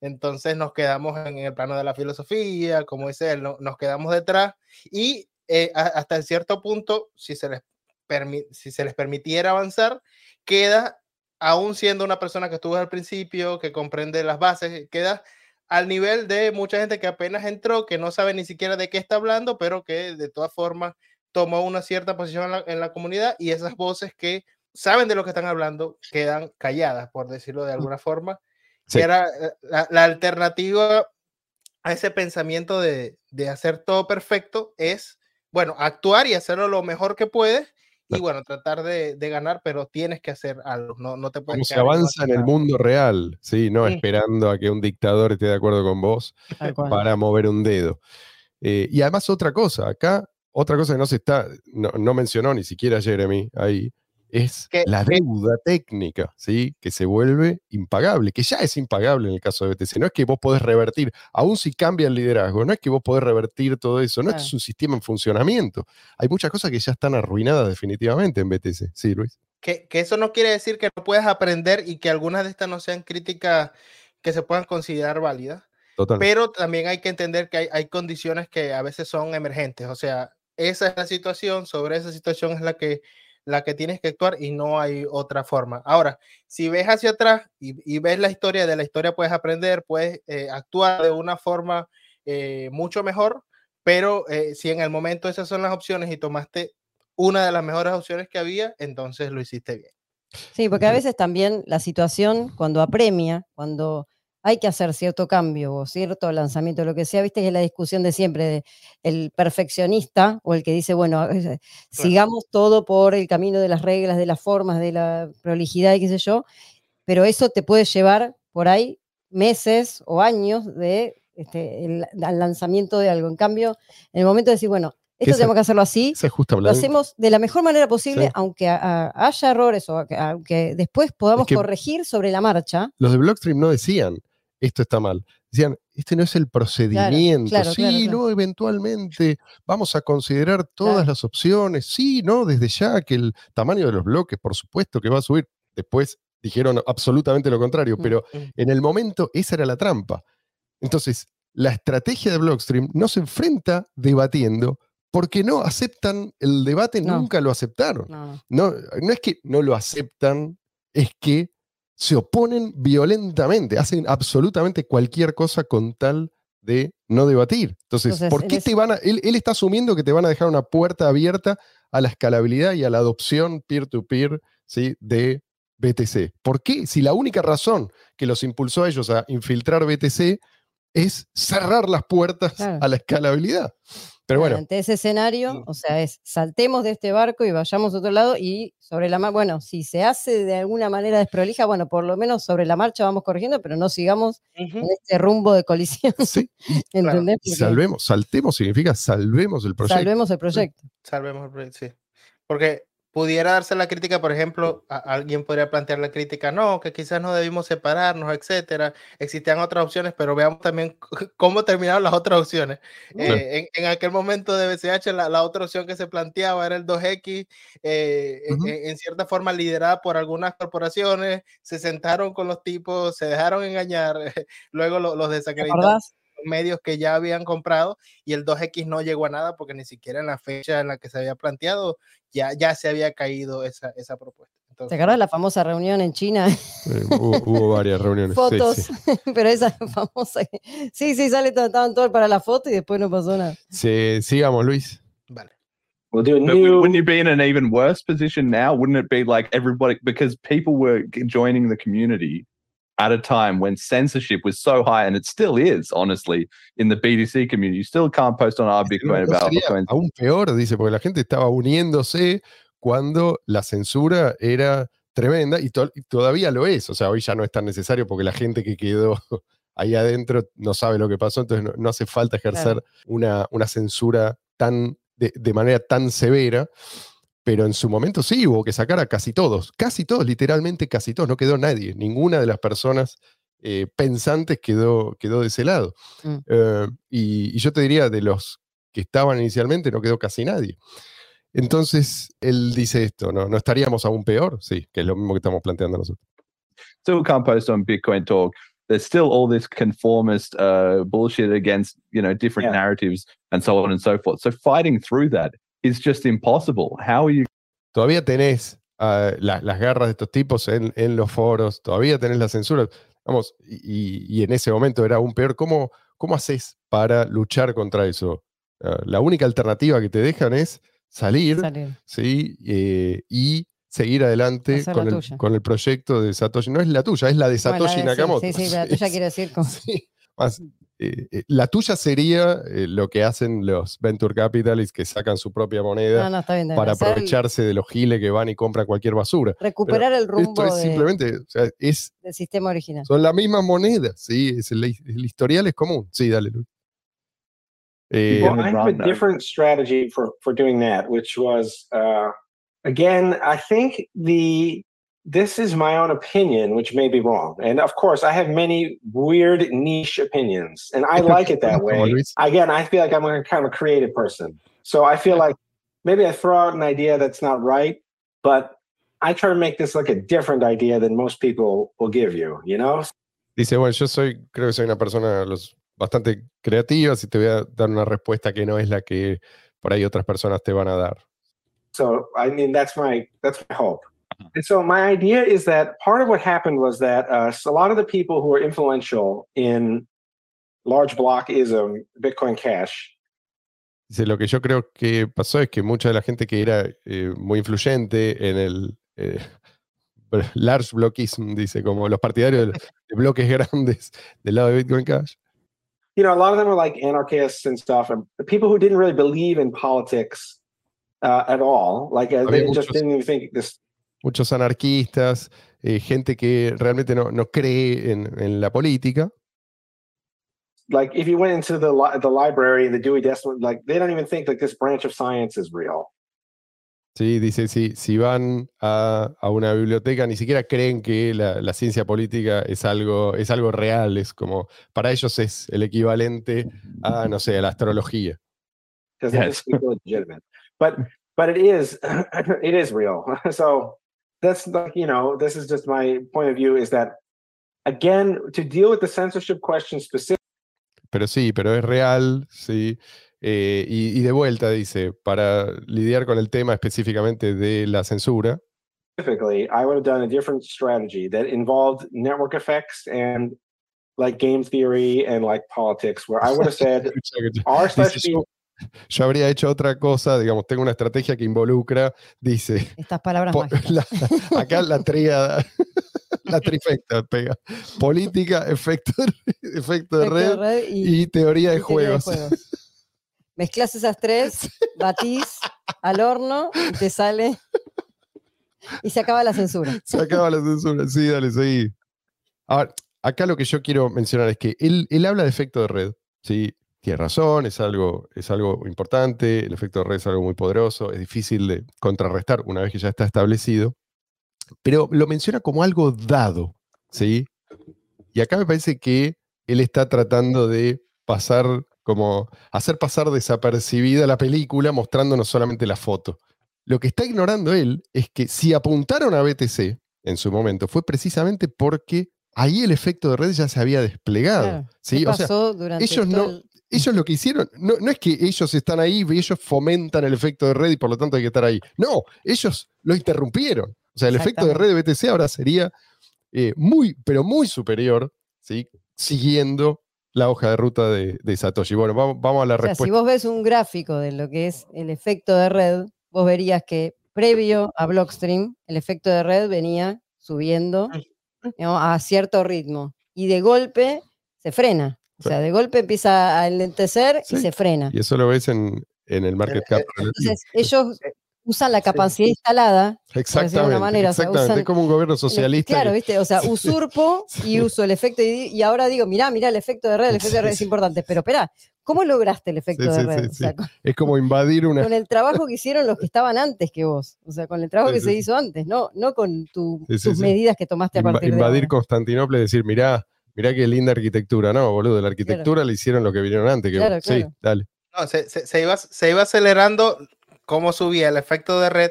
entonces nos quedamos en el plano de la filosofía, como dice él, no- nos quedamos detrás y eh, hasta cierto punto, si se, les si se les permitiera avanzar, queda, aún siendo una persona que estuvo al principio, que comprende las bases, queda al nivel de mucha gente que apenas entró, que no sabe ni siquiera de qué está hablando, pero que de todas formas tomó una cierta posición en la, en la comunidad y esas voces que saben de lo que están hablando quedan calladas, por decirlo de alguna forma, Sí. que era eh, la, la alternativa a ese pensamiento de, de hacer todo perfecto es, bueno, actuar y hacerlo lo mejor que puedes y bueno, tratar de, de ganar, pero tienes que hacer algo, no, no te puedes Cómo se avanza en el mundo real, ¿sí? No Sí. esperando a que un dictador esté de acuerdo con vos para mover un dedo. Eh, y además otra cosa, acá, otra cosa que no se está, no, no mencionó ni siquiera Jeremy ahí, es la deuda técnica, ¿sí? Que se vuelve impagable, que ya es impagable en el caso de BTC. No es que vos podés revertir, aún si cambia el liderazgo, no es que vos podés revertir todo eso, no Claro. es un sistema en funcionamiento. Hay muchas cosas que ya están arruinadas definitivamente en BTC. Sí, Luis. que, que eso no quiere decir que no puedas aprender y que algunas de estas no sean críticas que se puedan considerar válidas, Total. pero también hay que entender que hay, hay condiciones que a veces son emergentes, o sea, esa es la situación, sobre esa situación es la que, la que tienes que actuar y no hay otra forma. Ahora, si ves hacia atrás y, y ves la historia, de la historia puedes aprender, puedes eh, actuar de una forma eh, mucho mejor, pero eh, si en el momento esas son las opciones y tomaste una de las mejores opciones que había, entonces lo hiciste bien. Sí, porque a veces también la situación, cuando apremia, cuando hay que hacer cierto cambio o cierto lanzamiento, lo que sea, viste que es la discusión de siempre, de el perfeccionista o el que dice, bueno, sigamos todo por el camino de las reglas, de las formas, de la prolijidad y qué sé yo, pero eso te puede llevar por ahí meses o años de este, el, al lanzamiento de algo. En cambio, en el momento de decir, bueno, esto esa- tenemos que hacerlo así, es justa lo hacemos de la mejor manera posible, Sí. aunque a- a- haya errores o a- aunque después podamos que- corregir sobre la marcha. los de Blockstream no decían esto está mal. Decían, este no es el procedimiento. claro, sí, claro, no, eventualmente vamos a considerar todas las opciones. Sí, no, desde ya que el tamaño de los bloques, por supuesto que va a subir. Después dijeron absolutamente lo contrario, Mm. pero Mm. en el momento esa era la trampa. Entonces, la estrategia de Blockstream no se enfrenta debatiendo porque no aceptan el debate, No. nunca lo aceptaron. No, no es que no lo aceptan, es que se oponen violentamente, hacen absolutamente cualquier cosa con tal de no debatir. Entonces, Entonces, ¿por qué te van a.? Él, él está asumiendo que te van a dejar una puerta abierta a la escalabilidad y a la adopción peer-to-peer ¿sí? de BTC. ¿Por qué? Si la única razón que los impulsó a ellos a infiltrar BTC es cerrar las puertas Claro. a la escalabilidad. Pero bueno, Ante ese escenario, Mm. o sea, es saltemos de este barco y vayamos a otro lado y sobre la marcha, bueno, si se hace de alguna manera desprolija, bueno, por lo menos sobre la marcha vamos corrigiendo, pero no sigamos en este rumbo de colisión, sí, ¿entendés? salvemos, saltemos significa salvemos el proyecto. salvemos el proyecto. Salvemos el proyecto, sí. Porque pudiera darse la crítica, por ejemplo, a- alguien podría plantear la crítica, no, que quizás no debimos separarnos, etcétera. Existían otras opciones, pero veamos también cómo terminaron las otras opciones. Claro. Eh, en, en aquel momento de BCH, la, la otra opción que se planteaba era el 2X, eh, en- Ujú. en, en cierta forma liderada por algunas corporaciones, se sentaron con los tipos, se dejaron engañar, luego lo- los ¿Te desacreditaron? Medios que ya habían comprado y el 2X no llegó a nada porque ni siquiera en la fecha en la que se había planteado ya, ya se había caído esa, esa propuesta. ¿Te Entonces, acordás de la famosa reunión en China? Eh, hubo, hubo varias reuniones. sí, Fotos, sí. pero esa famosa. Sí, sí, sale, todo- estaban todos para la foto y después no pasó nada. Sí, sigamos, Luis. vale. We'll do a But new. wouldn't you be in an even worse position now? Wouldn't it be like everybody because people were joining the community at a time when censorship was so high, and it still is, honestly, in the BTC community. You still can't post on our Bitcoin about Bitcoin. aún peor, dice, porque la gente estaba uniéndose cuando la censura era tremenda y, to- y todavía lo es. O sea, hoy ya no es tan necesario porque la gente que quedó ahí adentro no sabe lo que pasó, entonces no, no hace falta ejercer una, una censura tan, de, de manera tan severa. Pero en su momento sí hubo que sacar a casi todos, casi todos, literalmente casi todos, no quedó nadie, ninguna de las personas eh, pensantes quedó, quedó de ese lado. Mm. Eh, y, y yo te diría, de los que estaban inicialmente, no quedó casi nadie. Entonces, él dice esto, ¿no? ¿No estaríamos aún peor? Sí, que es lo mismo que estamos planteando nosotros. Still can't post on Bitcoin Talk. There's still all this conformist uh, bullshit against you know different Yeah. narratives and so on and so forth. So fighting through that is just impossible. How are you Todavía tenés la- las garras de estos tipos en, en los foros, todavía tenés la censura. Vamos, y, y en ese momento era aún peor. ¿Cómo, cómo haces para luchar contra eso? Ah, la única alternativa que te dejan es salir Salir. ¿sí? Eh, y seguir adelante con el, con el proyecto de Satoshi. No es la tuya, es la de Bueno, la Satoshi de- Nakamoto. Sí, sí, la tuya quiere decir como- Sí, más, eh, eh, la tuya sería eh, lo que hacen los venture capitalists que sacan su propia moneda No, no, está bien. está bien. para aprovecharse de los giles que van y compran cualquier basura. recuperar el rumbo Esto es de- simplemente, o sea, es, del sistema original. son las mismas monedas, ¿sí? Es el, el historial es común. Sí, dale, Luis. Eh, Well, I have a different strategy for for doing that, which was uh, again, I think the this is my own opinion, which may be wrong, and of course, I have many weird niche opinions, and I like it that way. Again, I feel like I'm a kind of a creative person, so I feel like maybe I throw out an idea that's not right, but I try to make this like a different idea than most people will give you. You know, Dice, bueno, yo soy, creo que soy una persona los, bastante creativa, si te voy a dar una respuesta que no es la que por ahí otras personas te van a dar. So I mean, that's my that's my hope. And so my idea is that part of what happened was that uh, a lot of the people who were influential in large blockism, Bitcoin Cash, Dice, lo que yo creo que pasó es que mucha de la gente que era eh, muy influyente en el eh, large blockism, dice, como los partidarios de, bloques grandes del lado de Bitcoin Cash, you know, a lot of them were like anarchists and stuff, and people who didn't really believe in politics uh, at all, like uh, they just didn't even think this. Muchos anarquistas, eh, gente que realmente no, no cree en, en la política. Like if you went into the li- the library, the Dewey Decimal, like they don't even think like this branch of science is real. Sí, dice, si, si van a, a una biblioteca, ni siquiera creen que la, la ciencia política es algo, es algo real, es como, para ellos es el equivalente a, no sé, a la astrología. Yes. But but it is it is real. So that's like you know this is just my point of view is that again to deal with the censorship question specifically Pero sí, pero es real, sí. Eh, y, y de vuelta dice, para lidiar con el tema específicamente de la censura, specifically, I would have done a different strategy that involved network effects and like game theory and like politics, where I would have said R slash yo, habría hecho otra cosa, digamos, tengo una estrategia que involucra, dice, Estas palabras po- mágicas. la- acá la tríada, la trifecta pega, política, efecto, de- efecto de red y, y teoría de y teoría de juegos. juegos. Mezclas esas tres, batís al horno y te sale. Y se acaba la censura. Se acaba la censura, sí, dale, seguí. Ahora, acá lo que yo quiero mencionar es que él, él habla de efecto de red, ¿sí? Tiene razón, es algo, es algo importante, el efecto de red es algo muy poderoso, es difícil de contrarrestar una vez que ya está establecido, pero lo menciona como algo dado, ¿sí? Y acá me parece que él está tratando de pasar, como hacer pasar desapercibida la película mostrándonos solamente la foto. Lo que está ignorando él es que si apuntaron a BTC en su momento fue precisamente porque ahí el efecto de red ya se había desplegado. Claro. ¿sí? ¿Qué O sea, durante ellos no- el- ellos lo que hicieron, no, no es que ellos están ahí y ellos fomentan el efecto de red y por lo tanto hay que estar ahí. No, ellos lo interrumpieron. O sea, el efecto de red de BTC ahora sería eh, muy, pero muy superior, ¿sí? siguiendo la hoja de ruta de, de Satoshi. Bueno, vamos, vamos a la O sea, si respuesta. vos ves un gráfico de lo que es el efecto de red, vos verías que previo a Blockstream, el efecto de red venía subiendo digamos, a cierto ritmo y de golpe se frena. O sea, de golpe empieza a enlentecer y se frena. Y eso lo ves en, en el market cap. relativo. Entonces, ellos usan la capacidad instalada. Exactamente, manera, o sea, exactamente. usan- es como un gobierno socialista. Claro, ¿viste? O sea, Sí. usurpo y uso el efecto. Y, y ahora digo, mirá, mirá, el efecto de red, el efecto de red es importante. Pero espera, ¿cómo lograste el efecto Sí, de sí, red? sí, O sea, sí. con, es como invadir una. con el trabajo que hicieron los que estaban antes que vos. O sea, con el trabajo Sí, que sí, se hizo antes, no, no con tu- Sí, sí, tus sí. medidas que tomaste a inva- partir de invadir. Constantinopla y decir, mirá, mirá qué linda arquitectura. No, boludo, la arquitectura le hicieron lo que vinieron antes. Que Claro, vos. Sí, claro. dale. No, se, se- se iba, se iba acelerando cómo subía el efecto de red,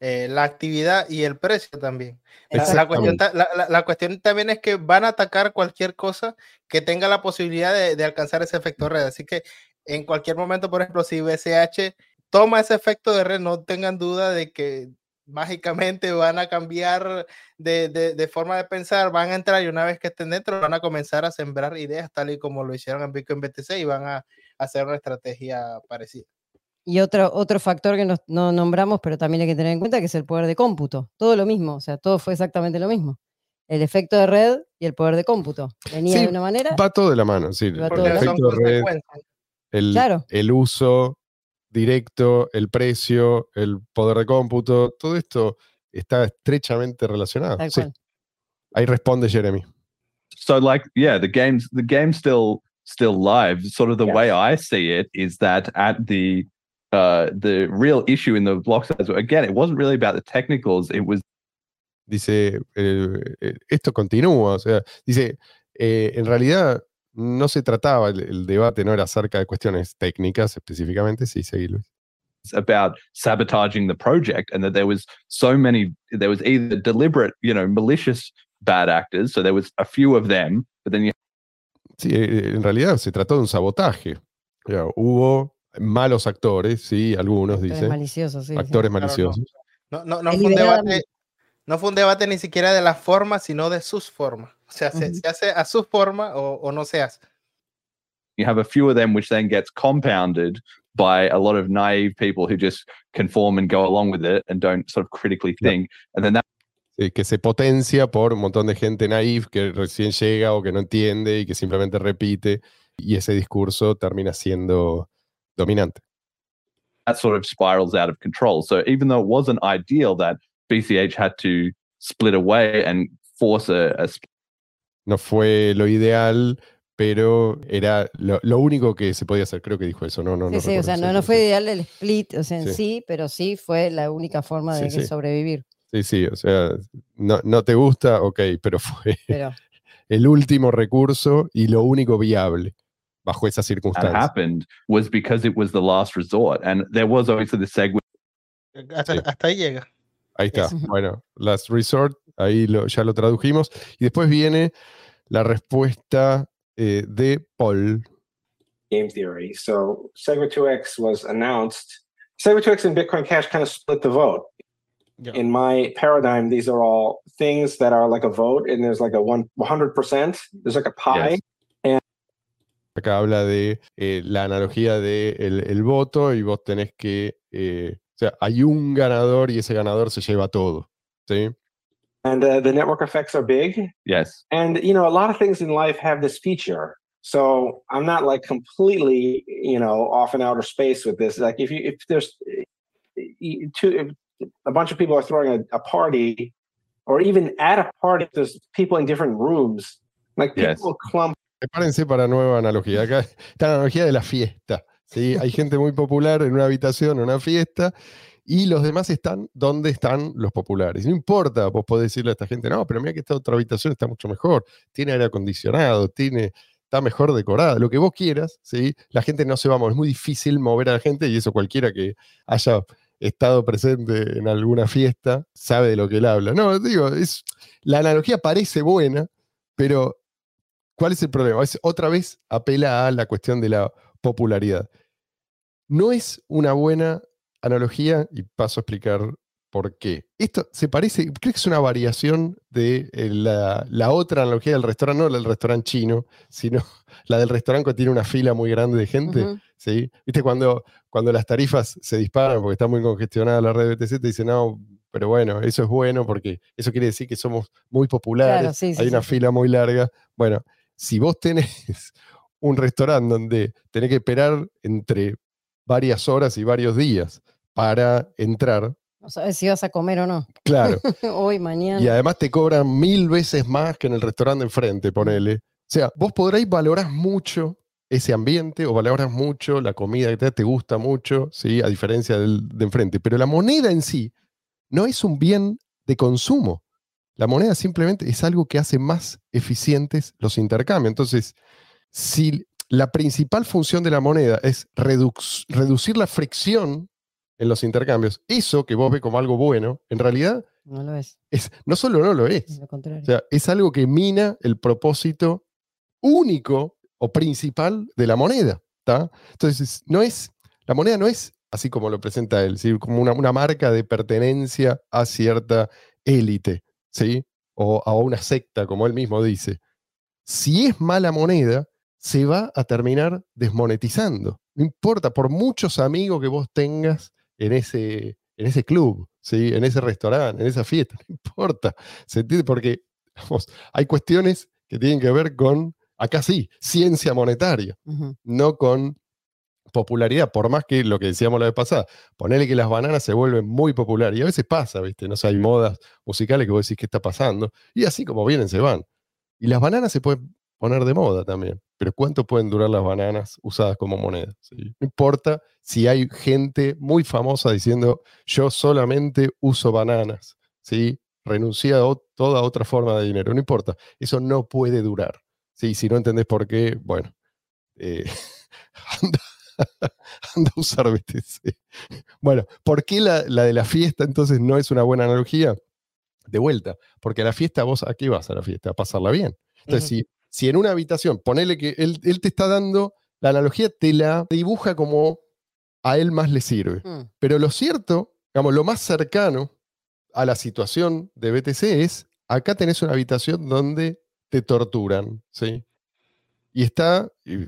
eh, la actividad y el precio también. La, la cuestión, la- la- la cuestión también es que van a atacar cualquier cosa que tenga la posibilidad de, de alcanzar ese efecto de red. Así que en cualquier momento, por ejemplo, si BCH toma ese efecto de red, no tengan duda de que mágicamente van a cambiar de, de- de forma de pensar, van a entrar y una vez que estén dentro van a comenzar a sembrar ideas tal y como lo hicieron en Bitcoin BTC y van a hacer una estrategia parecida. Y otro, otro factor que nos- no nombramos, pero también hay que tener en cuenta, que es el poder de cómputo. Todo lo mismo, o sea, todo fue exactamente lo mismo. El efecto de red y el poder de cómputo. Venía Sí, de una manera, Va todo de la mano. Sí, Va todo de la son red, el, Claro. el uso directo, el precio, el poder de cómputo, todo esto está estrechamente relacionado. Sí, ahí responde Jeremy. so like yeah the game's the game's still still live sort of the Yes. way i see it is that at the uh the real issue in the block size again it wasn't really about the technicals it was Dice, eh, eh, esto continúa, o sea, dice, eh, en realidad no se trataba, el, el debate no era acerca de cuestiones técnicas específicamente, sí, seguí Luis. about sabotaging the project and that there was so many there was either deliberate you know malicious bad actors so there was a few of them but then you Sí, eh, en realidad se trató de un sabotaje. O sea, hubo malos actores, sí, algunos, Actores dice, maliciosos, sí, sí. actores Claro, no. maliciosos. No, no, no fue un debate. No fue un debate ni siquiera de la forma, sino de sus formas. O sea, se, Ujú. se hace a su forma o, o no se hace. you have a few of them which then gets compounded by a lot of naive people who just conform and go along with it and don't sort of critically Yeah. think and then that que se potencia por un montón de gente naif que recién llega o que no entiende y que simplemente repite y ese discurso termina siendo dominante. that sort of spirals out of control. So even though it wasn't ideal that BCH had to split away and force a, a No fue lo ideal, pero era lo, lo único que se podía hacer. Creo que dijo eso, no, no, Sí, no sí, o sea, no, no fue ideal el split, o sea, en Sí. sí, pero sí fue la única forma de Sí, que sí. sobrevivir. Sí, sí, o sea, no, no te gusta, ok, pero fue Pero el último recurso y lo único viable bajo esas that circunstancias. happened was because it was the last resort. And there was obviously the segue Hasta, Sí. hasta ahí llega. Ahí está. Bueno, Last Resort, ahí lo- ya lo tradujimos. Y después viene la respuesta eh, de Paul. game theory. So Segwit 2x was announced. Segwit 2x and Bitcoin Cash kind of split the vote. In my paradigm, these are all things that are like a vote, and there's like a one 100%. There's like a pie. Yes. Acá habla de eh, la analogía del el voto y vos tenés que, eh, o sea, hay un ganador y ese ganador se lleva todo. ¿sí? And uh, the network effects are big. Yes. And, you know, a lot of things in life have this feature. So I'm not like completely, you know, off in outer space with this. Like if you, if there's eh, two, if a bunch of people are throwing a, a party, or even at a party, if there's people in different rooms, like people Yes. will clump Prepárense para nueva analogía. Acá está la analogía de la fiesta. ¿Sí? Hay gente muy popular en una habitación, en una fiesta, y los demás están donde están los populares. No importa, vos podés decirle a esta gente, no, pero mira que esta otra habitación está mucho mejor, tiene aire acondicionado, tiene, está mejor decorada, lo que vos quieras, ¿sí? la gente no se va a mover. Es muy difícil mover a la gente, y eso cualquiera que haya estado presente en alguna fiesta sabe de lo que él habla. No, digo, es, la analogía parece buena, pero ¿Cuál es el problema? Es, otra vez apela a la cuestión de la popularidad. No es una buena analogía y paso a explicar por qué. Esto se parece, creo que es una variación de eh, la, la otra analogía del restaurante, no la del restaurante chino, sino la del restaurante que tiene una fila muy grande de gente. ¿sí? ¿Viste cuando, cuando las tarifas se disparan porque está muy congestionada la red BTC? Te dicen, no, pero bueno, eso es bueno porque eso quiere decir que somos muy populares, Claro, sí, sí, hay una sí. fila muy larga. Bueno, si vos tenés un restaurante donde tenés que esperar entre varias horas y varios días para entrar, No sabes si vas a comer o no. claro, Hoy, mañana. y además te cobran mil veces más que en el restaurante de enfrente, ponele. O sea, vos podréis valorar mucho ese ambiente o valoras mucho la comida que te, te gusta mucho, ¿sí? a diferencia del de enfrente. Pero la moneda en sí no es un bien de consumo. La moneda simplemente es algo que hace más eficientes los intercambios. Entonces, si la principal función de la moneda es reducir la fricción en los intercambios, eso que vos ves como algo bueno, en realidad No lo es. es, no solo no lo Es es, lo contrario. o sea, es algo que mina el propósito único o principal de la moneda. ¿tá? Entonces, no es, la moneda no es así como lo presenta él, ¿sí? como una, una marca de pertenencia a cierta élite, ¿sí? o a una secta, como él mismo dice. Si es mala moneda, se va a terminar desmonetizando. No importa, por muchos amigos que vos tengas en ese, en ese club, ¿sí? en ese restaurante, en esa fiesta, no importa. ¿Se entiende? Porque vamos, hay cuestiones que tienen que ver con, acá sí, ciencia monetaria, no con popularidad, por más que lo que decíamos la vez pasada, ponerle que las bananas se vuelven muy populares, y a veces pasa, ¿viste? No sé, hay modas musicales que vos decís qué está pasando, y así como vienen, se van. Y las bananas se pueden poner de moda también, pero ¿cuánto pueden durar las bananas usadas como moneda? ¿sí? No importa si hay gente muy famosa diciendo, yo solamente uso bananas, ¿sí? renuncié a toda otra forma de dinero, no importa, eso no puede durar. ¿sí? Si no entendés por qué, bueno, eh, anda, anda a usar BTC. Bueno, ¿por qué la, la de la fiesta entonces no es una buena analogía? De vuelta, porque a la fiesta vos, ¿a qué vas a la fiesta? A pasarla bien. Entonces, si, si en una habitación, ponele que él, él te está dando, la analogía te la dibuja como a él más le sirve. Mm. Pero lo cierto, digamos, lo más cercano a la situación de BTC es, acá tenés una habitación donde te torturan, ¿sí? Y está, y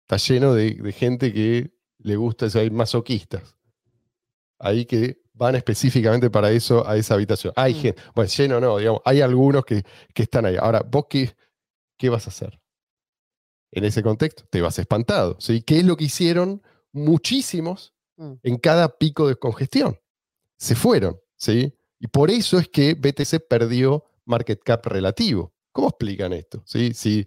está lleno de, de gente que le gusta, o sea, hay masoquistas. Ahí que van específicamente para eso a esa habitación. Hay Mm. gente, bueno, lleno no, digamos, hay algunos que, que están ahí. Ahora, ¿vos qué, qué vas a hacer? En ese contexto, te vas espantado, ¿sí? ¿Qué es lo que hicieron muchísimos Mm. en cada pico de congestión? Se fueron, ¿sí? Y por eso es que BTC perdió market cap relativo. ¿Cómo explican esto? ¿Sí? Si,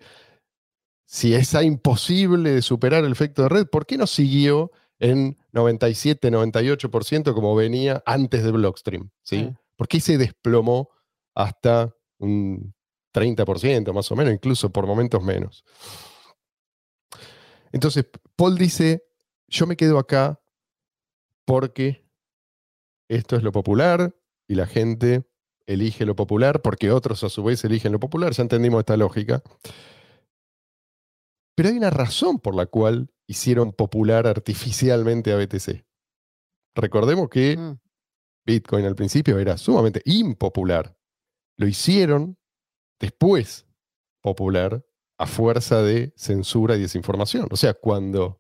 si es imposible de superar el efecto de red, ¿por qué no siguió en 97, 98% como venía antes de Blockstream? ¿sí? ¿Por qué se desplomó hasta un 30% más o menos, incluso por momentos menos? Entonces, Paul dice, yo me quedo acá porque esto es lo popular, y la gente elige lo popular porque otros a su vez eligen lo popular. Ya entendimos esta lógica. Pero hay una razón por la cual hicieron popular artificialmente a BTC. Recordemos que Mm. Bitcoin al principio era sumamente impopular. Lo hicieron después popular a fuerza de censura y desinformación. O sea, cuando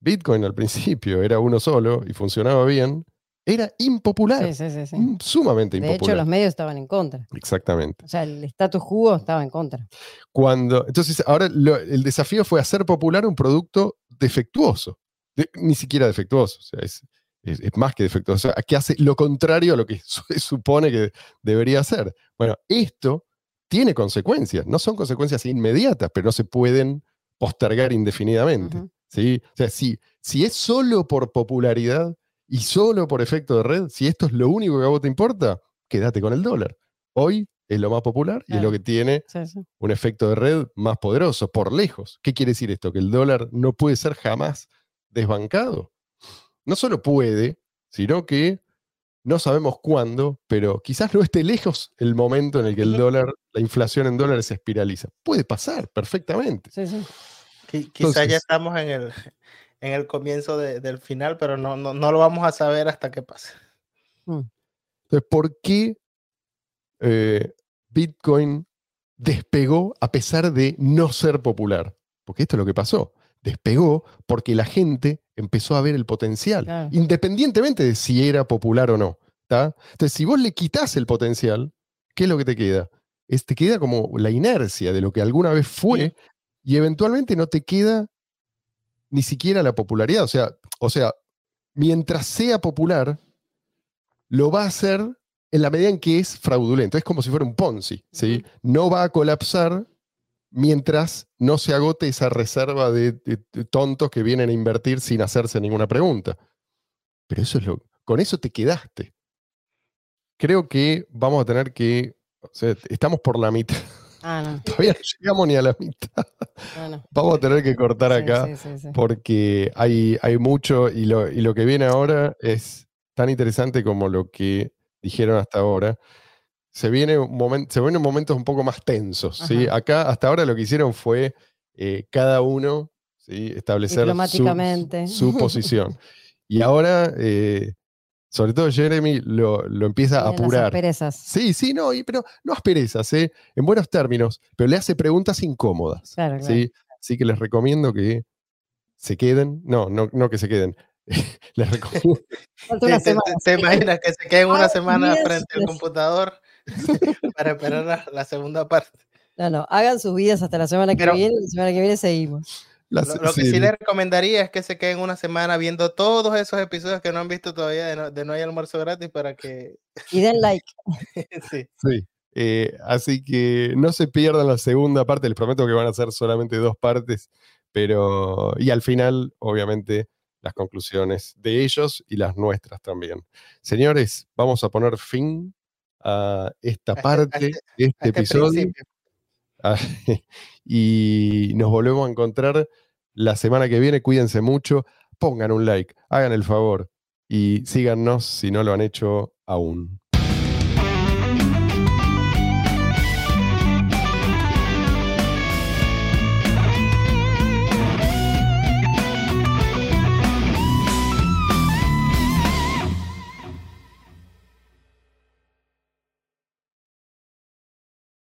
Bitcoin al principio era uno solo y funcionaba bien, era impopular. Sí, sí, sí, mm, Sumamente De impopular. hecho, los medios estaban en contra. Exactamente. O sea, el status quo estaba en contra. Cuando, entonces, ahora lo- el desafío fue hacer popular un producto defectuoso. De- ni siquiera defectuoso, o sea, es, es- es más que defectuoso. O sea, que hace lo contrario a lo que su- supone que debería hacer. Bueno, esto tiene consecuencias. No son consecuencias inmediatas, pero no se pueden postergar indefinidamente. ¿sí? O sea, si, si es solo por popularidad y solo por efecto de red, si esto es lo único que a vos te importa, quédate con el dólar. Hoy es lo más popular y es lo que tiene Sí, sí. un efecto de red más poderoso, por lejos. ¿Qué quiere decir esto? Que el dólar no puede ser jamás desbancado. No solo puede, sino que no sabemos cuándo, pero quizás no esté lejos el momento en el que el dólar, la inflación en dólares se espiraliza. Puede pasar perfectamente. sí, sí. Qui- Quizá Entonces- ya estamos en el, en el comienzo de- del final, pero no, no, no lo vamos a saber hasta que pase. Entonces, ¿por qué eh, Bitcoin despegó a pesar de no ser popular? Porque esto es lo que pasó. Despegó porque la gente empezó a ver el potencial, Claro. independientemente de si era popular o no. ¿tá? Entonces, si vos le quitas el potencial, ¿qué es lo que te queda? Es, te queda como la inercia de lo que alguna vez fue y eventualmente no te queda ni siquiera la popularidad. O sea, o sea, mientras sea popular, lo va a hacer en la medida en que es fraudulento. Es como si fuera un Ponzi, ¿sí? No va a colapsar mientras no se agote esa reserva de, de- de tontos que vienen a invertir sin hacerse ninguna pregunta. Pero eso es lo. Con eso te quedaste. Creo que vamos a tener que. o sea, estamos por la mitad. Ah, no. Todavía no llegamos ni a la mitad. no, no. Vamos a tener que cortar acá sí, sí, sí. porque hay, hay mucho y lo, y lo que viene ahora es tan interesante como lo que dijeron hasta ahora. Se, viene un momen- se vienen momentos un poco más tensos. ¿sí? Acá hasta ahora lo que hicieron fue eh, cada uno ¿sí? establecer su- posición. Y ahora, eh, sobre todo Jeremy, lo, lo empieza a las apurar. asperezas. Sí, sí, no, y- pero no asperezas, ¿eh? en buenos términos, pero le hace preguntas incómodas. Claro, claro. ¿sí? Así que les recomiendo que se queden. No, no, no que se queden. les recomiendo. Falta ¿Te, una te- semana. te- te imaginas que se queden una semana frente al computador para esperar la, la segunda parte? No, no, hagan sus vidas hasta la semana que Pero- viene la semana que viene seguimos. La- Lo, lo que sí, sí les recomendaría es que se queden una semana viendo todos esos episodios que no han visto todavía de No, de no hay almuerzo gratis para que... Y den like. sí. sí. Eh, así que no se pierdan la segunda parte. Les prometo que van a ser solamente dos partes. Pero. Y al final, obviamente, las conclusiones de ellos y las nuestras también. Señores, vamos a poner fin a esta parte este- de este episodio. Ah, y nos volvemos a encontrar la semana que viene. Cuídense mucho, pongan un like, hagan el favor y síganos si no lo han hecho aún.